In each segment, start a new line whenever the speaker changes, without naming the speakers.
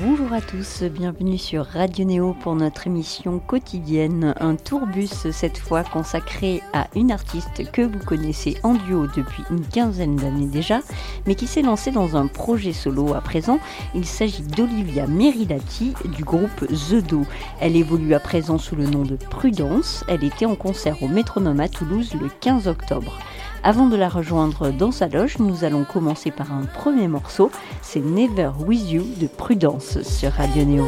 Bonjour à tous, bienvenue sur Radio Néo pour notre émission quotidienne, un tourbus cette fois consacré à une artiste que vous connaissez en duo depuis une quinzaine d'années déjà, mais qui s'est lancée dans un projet solo à présent. Il s'agit d'Olivia Meridati du groupe The Do. Elle évolue à présent sous le nom de Prudence. Elle était en concert au Métronome à Toulouse le 15 octobre. Avant de la rejoindre dans sa loge, nous allons commencer par un premier morceau, c'est Never With You de Prudence sur Radio Néo.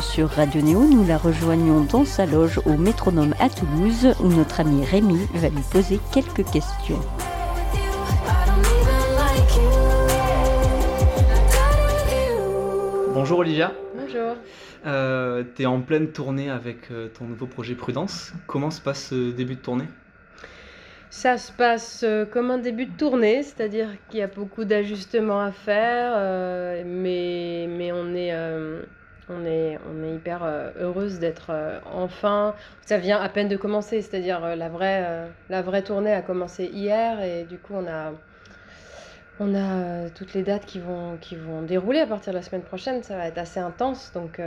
Sur Radio Néo, nous la rejoignons dans sa loge au métronome à Toulouse où notre ami Rémi va lui poser quelques questions.
Bonjour Olivia.
Bonjour.
Euh, tu es en pleine tournée avec euh, ton nouveau projet Prudence. Comment se passe ce début de tournée?
Ça se passe euh, comme un début de tournée, c'est-à-dire qu'il y a beaucoup d'ajustements à faire, mais, mais on est, on est, on est hyper euh, heureuse d'être euh, enfin. Ça vient à peine de commencer, c'est-à-dire euh, la, vraie, la vraie tournée a commencé hier et du coup on a, on a toutes les dates qui vont, qui vont dérouler à partir de la semaine prochaine. Ça va être assez intense. Donc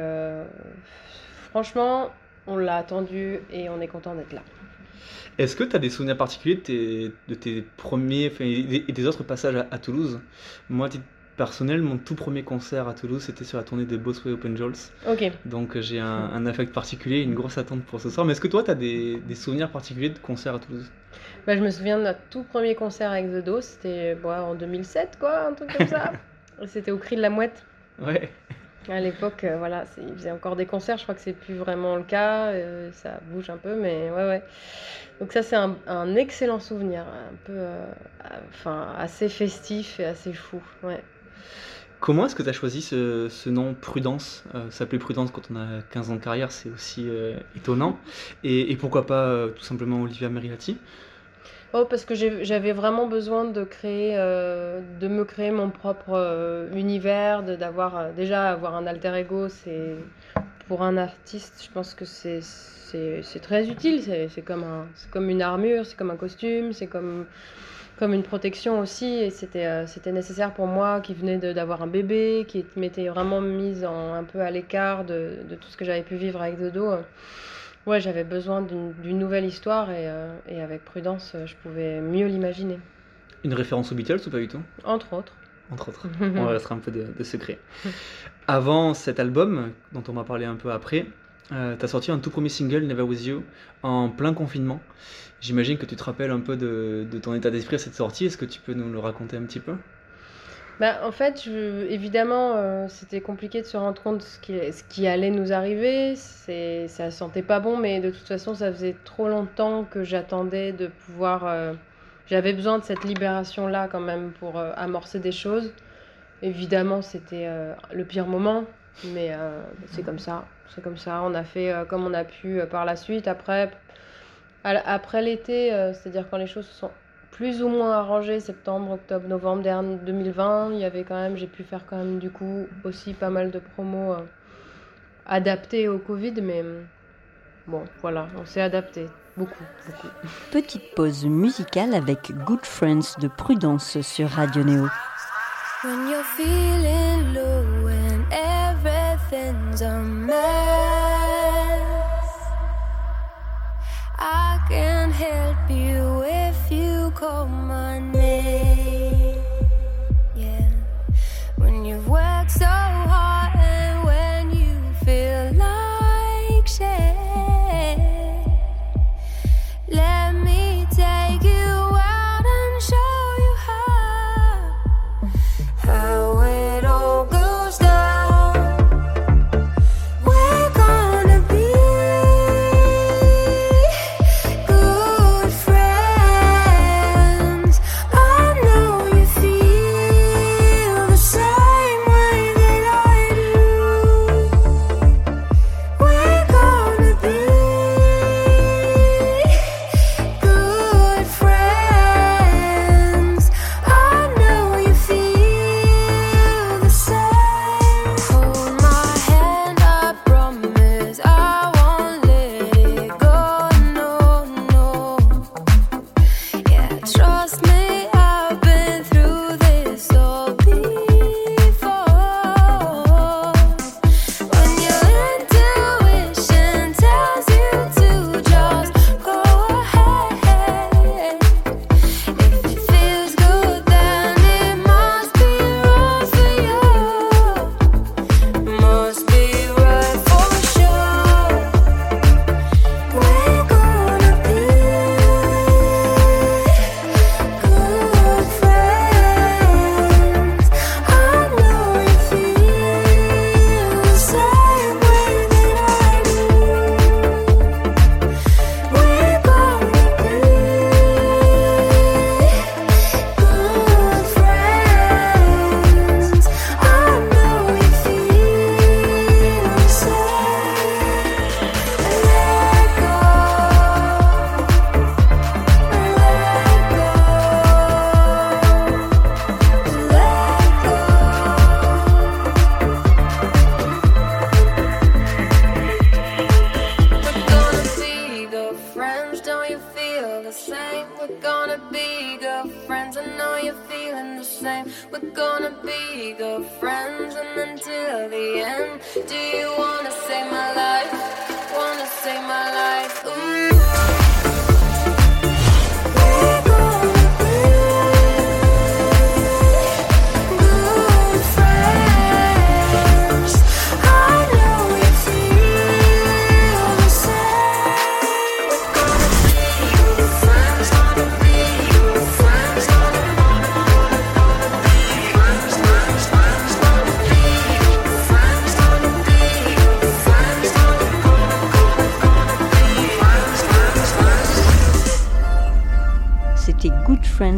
franchement, on l'a attendu et on est content d'être là.
Est-ce que tu as des souvenirs particuliers de tes, de tes premiers et des autres passages à, Toulouse? Moi, personnel, mon tout premier concert à Toulouse, c'était sur la tournée des Bossway Open Jules.
Ok.
Donc euh, j'ai un, affect particulier, une grosse attente pour ce soir. Mais est-ce que toi, tu as des, souvenirs particuliers de concerts à Toulouse?
Bah, Je me souviens de notre tout premier concert avec The Do, c'était en 2007, quoi, un truc comme ça. c'était au Cri de la Mouette.
Ouais.
À l'époque, euh, voilà, ils faisaient encore des concerts. Je crois que c'est plus vraiment le cas. Euh, ça bouge un peu, mais ouais, ouais. Donc ça, c'est un, excellent souvenir, un peu, enfin, assez festif et assez fou. Ouais.
Comment est-ce que tu as choisi ce, nom Prudence? Euh, S'appeler Prudence quand on a 15 ans de carrière, c'est aussi euh, étonnant. Et, pourquoi pas euh, tout simplement Olivia Merilati
Oh, parce que j'avais vraiment besoin de créer, euh, de me créer mon propre euh, univers, d'avoir euh, déjà avoir un alter ego, c'est pour un artiste, je pense que c'est très utile. C'est comme un, une armure, c'est comme un costume, c'est comme une protection aussi. Et c'était c'était nécessaire pour moi qui venait d'avoir un bébé, qui m'était vraiment mise un peu à l'écart de tout ce que j'avais pu vivre avec Dodo. Ouais, j'avais besoin d'une nouvelle histoire et, euh, et avec prudence, euh, je pouvais mieux l'imaginer,
Une référence aux Beatles ou pas du tout?
Entre autres.
Entre autres. On restera un peu de, de secret. Avant cet album, dont on va parler un peu après, euh, tu as sorti un tout premier single, Never With You, en plein confinement. J'imagine que tu te rappelles un peu de, de ton état d'esprit à cette sortie. Est-ce que tu peux nous le raconter un petit peu?
Bah, en fait, je- évidemment, euh, c'était compliqué de se rendre compte de ce qui, ce qui allait nous arriver. C'est, ça sentait pas bon, mais de toute façon, ça faisait trop longtemps que j'attendais de pouvoir. euh, j'avais besoin de cette libération-là quand même pour euh, amorcer des choses. Évidemment, c'était le pire moment, mais c'est comme ça. C'est comme ça. On a fait comme on a pu par la suite. Après, après l'été, c'est-à-dire quand les choses se sont plus ou moins arrangées, septembre, octobre, novembre dernier 2020, il y avait quand même, j'ai pu faire quand même du coup aussi pas mal de promos euh, adaptées au Covid, mais euh, bon, voilà, on s'est adapté beaucoup, beaucoup.
Petite pause musicale avec Good Friends de Prudence sur Radio Néo.
When you're feeling low and everything's a mess, you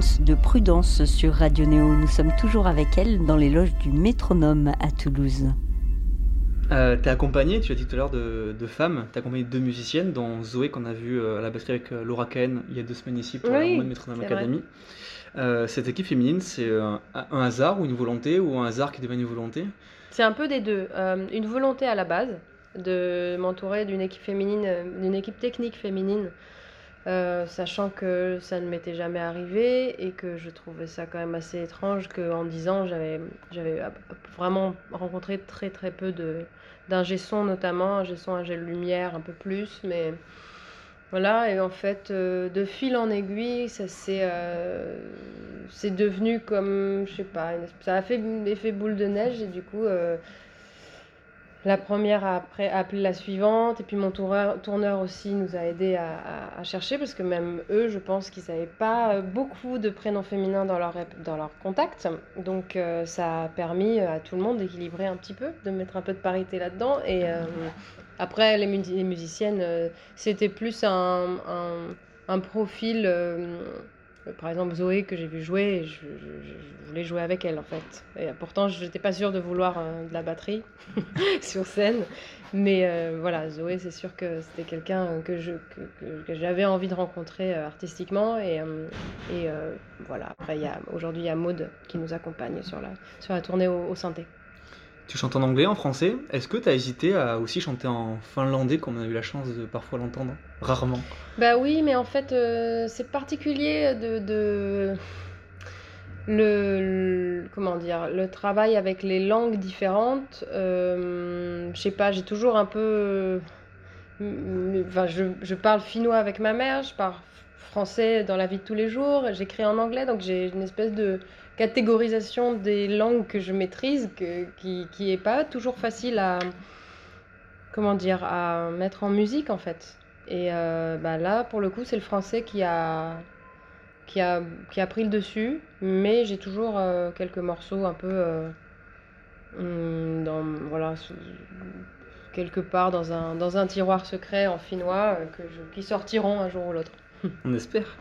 De Prudence sur Radio Néo. Nous sommes toujours avec elle dans les loges du Métronome à Toulouse.
Euh, t'es accompagné, tu as dit tout à l'heure, de, de femmes. T'es accompagné de deux musiciennes, dont Zoé, qu'on a vu euh, à la batterie avec euh, Laura Cahen il y a deux semaines ici pour
Oui,
la
vrai.
Academy. Euh, cette équipe féminine, c'est un, un hasard ou une volonté, ou un hasard qui devient une volonté?
C'est un peu des deux. Euh, une volonté à la base de m'entourer d'une équipe féminine, d'une équipe technique féminine, euh, sachant que ça ne m'était jamais arrivé et que je trouvais ça quand même assez étrange qu'en 10 ans, j'avais, vraiment rencontré très très peu d'ingé son notamment, ingé son, ingé lumière un peu plus, mais voilà, et en fait, euh, de fil en aiguille, ça s'est, euh, devenu comme, je sais pas, ça a fait un effet boule de neige, et du coup, la première a, après, appelé la suivante, et puis mon tourneur, tourneur aussi nous a aidé à, à- chercher, parce que même eux, je pense qu'ils n'avaient pas euh, beaucoup de prénoms féminins dans leur, dans leur contact, donc euh, ça a permis à tout le monde d'équilibrer un petit peu, de mettre un peu de parité là-dedans, et euh, après, les, mu- les musiciennes, euh, c'était plus un, un profil. Euh, par exemple, Zoé, que j'ai vu jouer, je, voulais jouer avec elle en fait. Et euh, pourtant, je n'étais pas sûre de vouloir euh, de la batterie sur scène. Mais voilà, Zoé, c'est sûr que c'était quelqu'un que je- que, que- j'avais envie de rencontrer artistiquement. Et, et voilà, après, aujourd'hui, il y a Maude qui nous accompagne sur la, sur la tournée au, au synthé.
Tu chantes en anglais, en français. Est-ce que tu as hésité à aussi chanter en finlandais, comme on a eu la chance de parfois l'entendre? Rarement.
Bah oui, mais en fait, euh, c'est particulier de, le, comment dire le travail avec les langues différentes. Euh, je sais pas, j'ai toujours un peu, enfin, je, je parle finnois avec ma mère, je parle français dans la vie de tous les jours, j'écris en anglais, donc j'ai une espèce de catégorisation des langues que je maîtrise, que, qui, qui est pas toujours facile à, comment dire, à mettre en musique en fait. Et euh, bah là, pour le coup, c'est le français qui a, qui a, qui a pris le dessus, mais j'ai toujours euh, quelques morceaux un peu euh, hum, dans, voilà, quelque part dans un, dans un tiroir secret en finnois euh, que je- qui sortiront un jour ou l'autre.
On espère.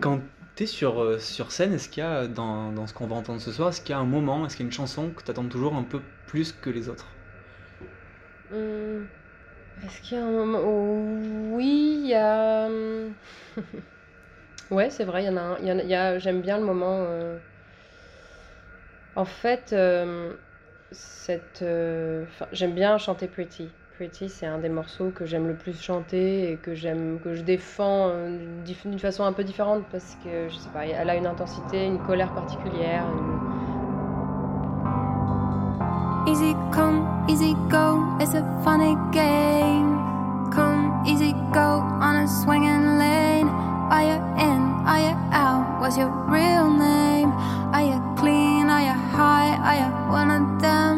Quand tu es sur, euh, sur scène, est-ce qu'il y a, dans, dans ce qu'on va entendre ce soir, est-ce qu'il y a un moment, est-ce qu'il y a une chanson que tu attends toujours un peu plus que les autres?
Hum, Est-ce qu'il y a un moment? Oh, Oui, il y a. hum, ouais, c'est vrai, il y en a un. y a- y a- J'aime bien le moment. euh, En fait, euh, cette. euh, j'aime bien chanter Pretty. Pretty, c'est un des morceaux que j'aime le plus chanter et que j'aime, que je défends euh, d'une façon un peu différente parce que je sais pas, elle a une intensité, une colère particulière. une-
Easy come, easy go, it's a funny game. Come, easy go on a swinging lane. Are you in? Are you out? What's your real name? Are you high? Are you one of them?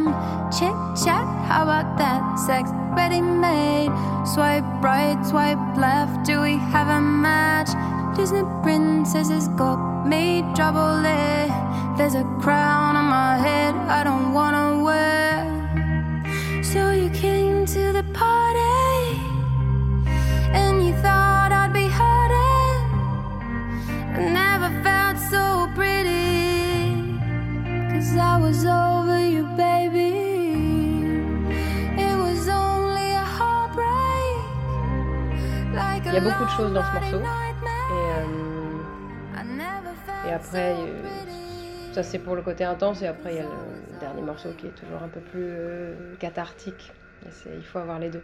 Chit chat, how about that? Sex ready made. Swipe right, swipe left. Do we have a match? Disney princesses got me trouble it. There's a crown on my head I don't wanna wear. So you came to the party
y a beaucoup de choses dans ce morceau. Et, euh, Et après, euh, ça c'est pour le côté intense, et après il y a le dernier morceau qui est toujours un peu plus euh, cathartique. Il faut avoir les deux.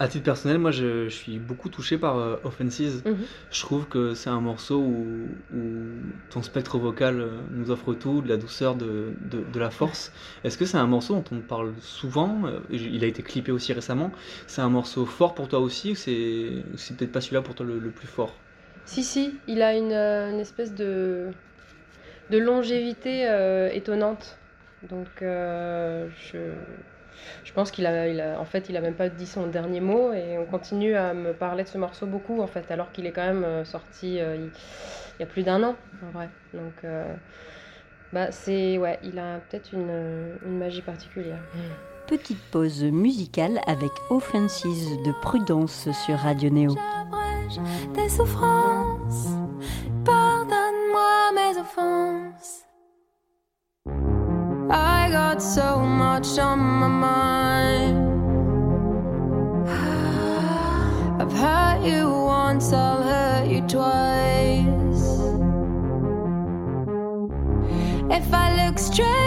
À titre personnel, moi je, je suis beaucoup touché par euh, Offenses.
Mhm.
Je trouve que c'est un morceau où, où ton spectre vocal euh, nous offre tout, de la douceur, de, de, de la force. Est-ce que c'est un morceau dont on parle souvent euh, Il a été clippé aussi récemment. C'est un morceau fort pour toi aussi ou c'est peut-être pas celui-là pour toi le, le plus fort?
Si, si, il a une, euh, une espèce de, de longévité euh, étonnante. Donc, euh, je, je pense qu'il a, il a, en fait, il a même pas dit son dernier mot et on continue à me parler de ce morceau beaucoup, en fait, alors qu'il est quand même euh, sorti euh, il, il y a plus d'un an, en vrai. Donc, euh, bah, c'est, ouais, il a peut-être une, une magie particulière.
Petite pause musicale avec Offenses de Prudence sur Radio Néo.
J'abrège tes souffrances. Pardonne-moi mes offenses. I got so much on my mind. I've hurt you once, I'll hurt you twice. If I look straight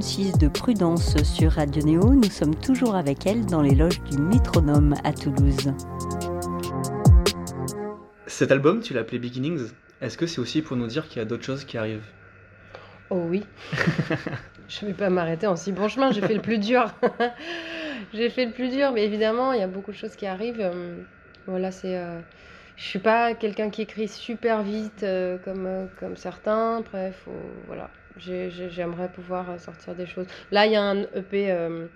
106 de Prudence sur Radio Néo. Nous sommes toujours avec elle dans les loges du métronome à Toulouse.
Cet album, tu l'as appelé Beginnings. Est-ce que c'est aussi pour nous dire qu'il y a d'autres choses qui arrivent?
Oh oui. je ne vais pas m'arrêter en si bon chemin, j'ai fait le plus dur. j'ai fait le plus dur, mais évidemment, il y a beaucoup de choses qui arrivent. Euh, voilà, c'est. Euh, je suis pas quelqu'un qui écrit super vite euh, comme, euh, comme certains. Après, faut, voilà. J'ai- j'ai- J'aimerais pouvoir sortir des choses. Là, il y a un EP euh,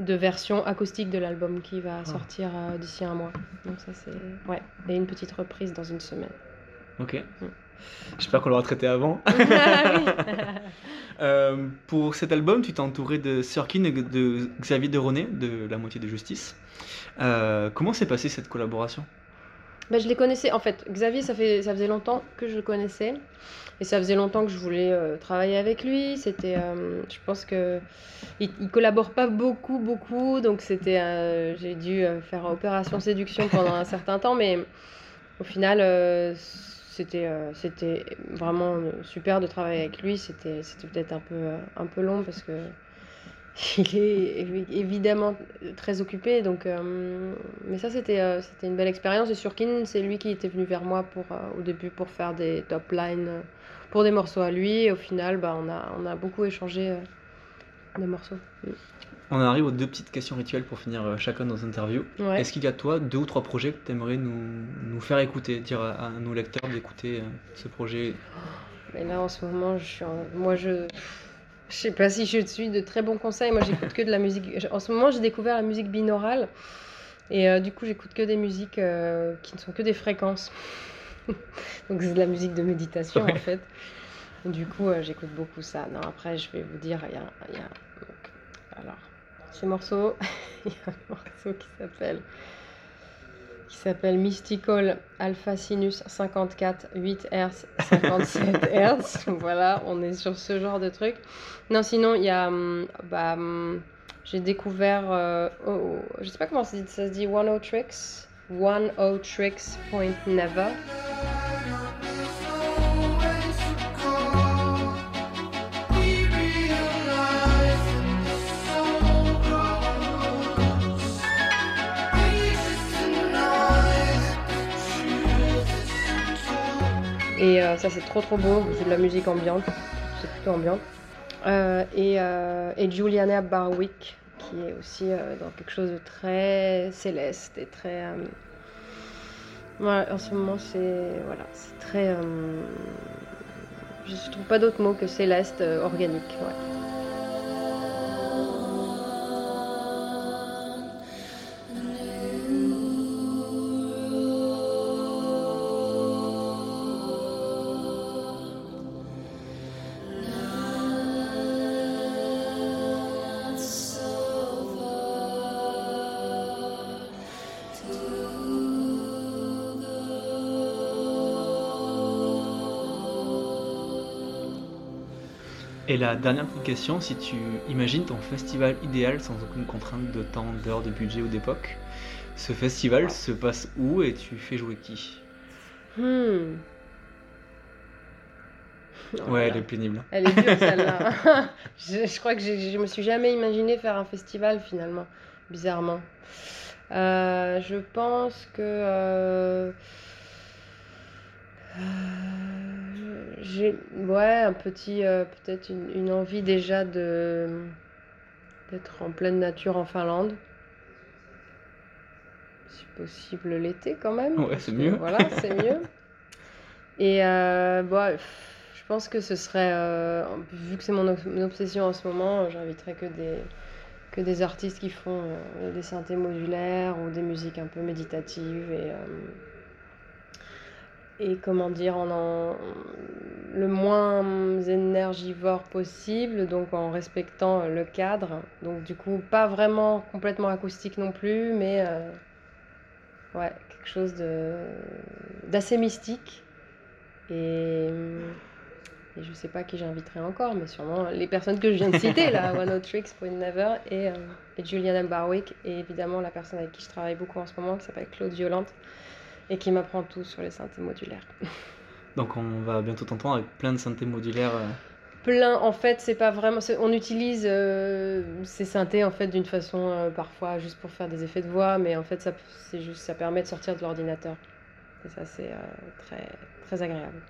de version acoustique de l'album qui va sortir euh, d'ici un mois. Donc ça, c'est... Ouais. Et une petite reprise dans une semaine.
Ok. J'espère qu'on l'aura traité avant. Euh, pour cet album, tu t'es entouré de Sirkin et de Xavier de René, de La Moitié de Justice. Euh, comment s'est passée cette collaboration?
Bah, je les connaissais, en fait, Xavier, ça, fait, ça faisait longtemps que je le connaissais. Et ça faisait longtemps que je voulais euh, travailler avec lui. C'était, euh, je pense que il, il collabore pas beaucoup, beaucoup. Donc c'était, euh, j'ai dû faire opération séduction pendant un certain temps. Mais au final, c'était, c'était vraiment super de travailler avec lui. C'était, c'était peut-être un peu, un peu long parce que il est évi- évidemment très occupé. Donc, euh, mais ça, c'était euh, c'était une belle expérience. Et Surkin, c'est lui qui était venu vers moi pour, euh, au début pour faire des top lines pour des morceaux à lui. Et au final, bah, on, a, on a beaucoup échangé des morceaux.
On arrive aux deux petites questions rituelles pour finir chacun nos interviews.
Ouais.
Est-ce qu'il y a toi deux ou trois projets que tu aimerais nous, nous faire écouter, dire à, à nos lecteurs d'écouter ce projet?
Mais là, en ce moment, je suis en- moi, je. Je sais pas si je suis de très bons conseils. Moi, j'écoute que de la musique. En ce moment, j'ai découvert la musique binaurale. Et euh, du coup, j'écoute que des musiques euh, qui ne sont que des fréquences. Donc, c'est de la musique de méditation,
Ouais.
en fait. Du coup, euh, j'écoute beaucoup ça. Non, après, je vais vous dire, il y a. y alors, ce morceau, il y a un morceau qui s'appelle qui s'appelle Mystical Alpha Sinus 54 8 Hz 57 Hz. Voilà, on est sur ce genre de truc. Non, sinon il y a hum, bah, hum, j'ai découvert euh, oh, oh, je sais pas comment ça se dit, ça se dit One O Tricks One O Tricks Point Never. Ça c'est trop trop beau, c'est de la musique ambiante, c'est plutôt ambiante. Euh, et, euh, et Juliana Barwick qui est aussi euh, dans quelque chose de très céleste et très... voilà, en ce moment c'est voilà, c'est très... je trouve pas d'autre mot que céleste, organique. ouais.
La dernière petite question, si tu imagines ton festival idéal sans aucune contrainte de temps, d'heure, de budget ou d'époque, ce festival se passe où et tu fais jouer qui?
Hmm.
Ouais, elle est pénible.
Elle est dure celle-là. je, je crois que je me suis jamais imaginé faire un festival finalement, bizarrement. Euh, je pense que euh, euh, j'ai ouais un petit euh, peut-être une, une envie déjà de d'être en pleine nature en Finlande. Si possible l'été quand même.
Ouais, c'est mieux.
Voilà, c'est mieux. Et euh, bon, pff, je pense que ce serait, euh, vu que c'est mon, ob- mon obsession en ce moment, j'inviterais que des, que des artistes qui font euh, des synthés modulaires ou des musiques un peu méditatives et, et comment dire, en, en- le moins énergivore possible, donc en respectant le cadre. Donc du coup, pas vraiment complètement acoustique non plus, mais euh, ouais, quelque chose de d'assez mystique. Et, et je sais pas qui j'inviterai encore, mais sûrement les personnes que je viens de citer, là, One O Tricks, Point Never, et, euh, et Juliana Barwick, et évidemment la personne avec qui je travaille beaucoup en ce moment, qui s'appelle Claude Violante, et qui m'apprend tout sur les synthés modulaires.
Donc on va bientôt t'entendre avec plein de synthés modulaires. euh,
Plein, en fait, c'est pas vraiment. On utilise euh, ces synthés en fait d'une façon euh, parfois juste pour faire des effets de voix, mais en fait, ça, c'est juste, ça permet de sortir de l'ordinateur. Et ça, c'est euh, très, très agréable.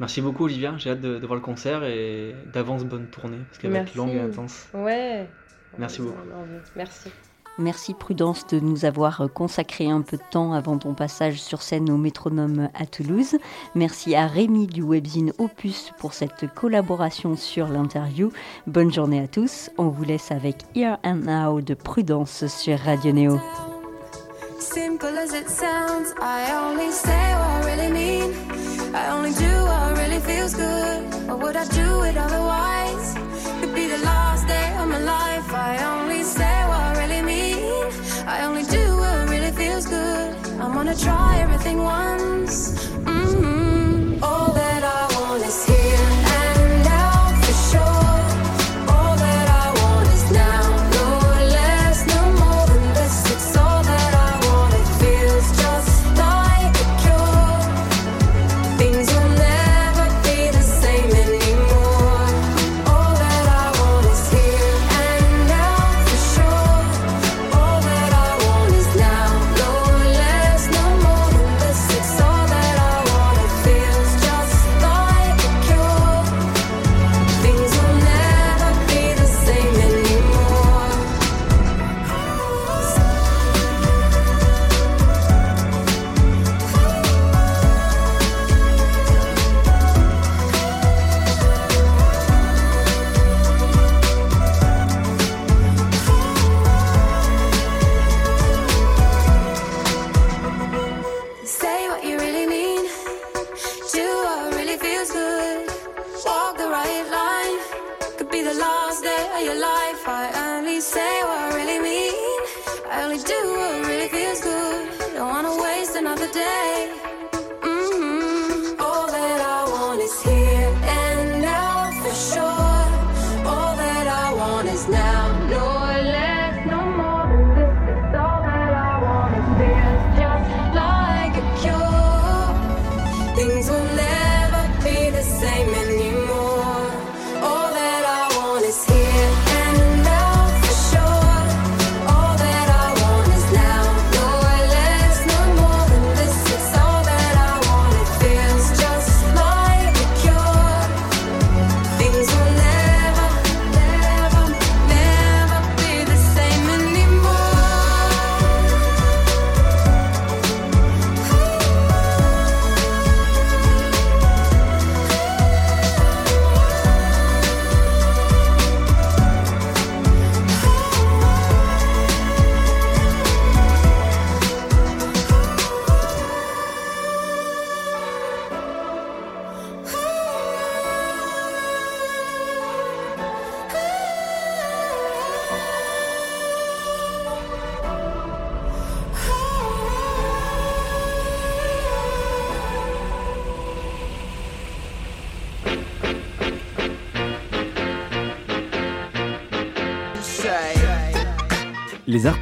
Merci beaucoup Olivia, j'ai hâte de, de voir le concert et d'avance bonne tournée parce qu'elle va être longue et intense.
Ouais.
Merci beaucoup.
Merci.
Merci Prudence de nous avoir consacré un peu de temps avant ton passage sur scène au métronome à Toulouse. Merci à Rémi du webzine Opus pour cette collaboration sur l'interview. Bonne journée à tous. On vous laisse avec Here and Now de Prudence sur Radio Néo.
Simple as it sounds, I only say what I really mean. I only do what really feels good. Or would I do it otherwise? Could be the last I only do what really feels good. I'm gonna try everything once. hmm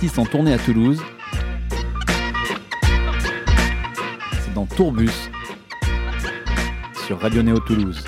artistes en à Toulouse. C'est dans Tourbus sur Radio Néo Toulouse.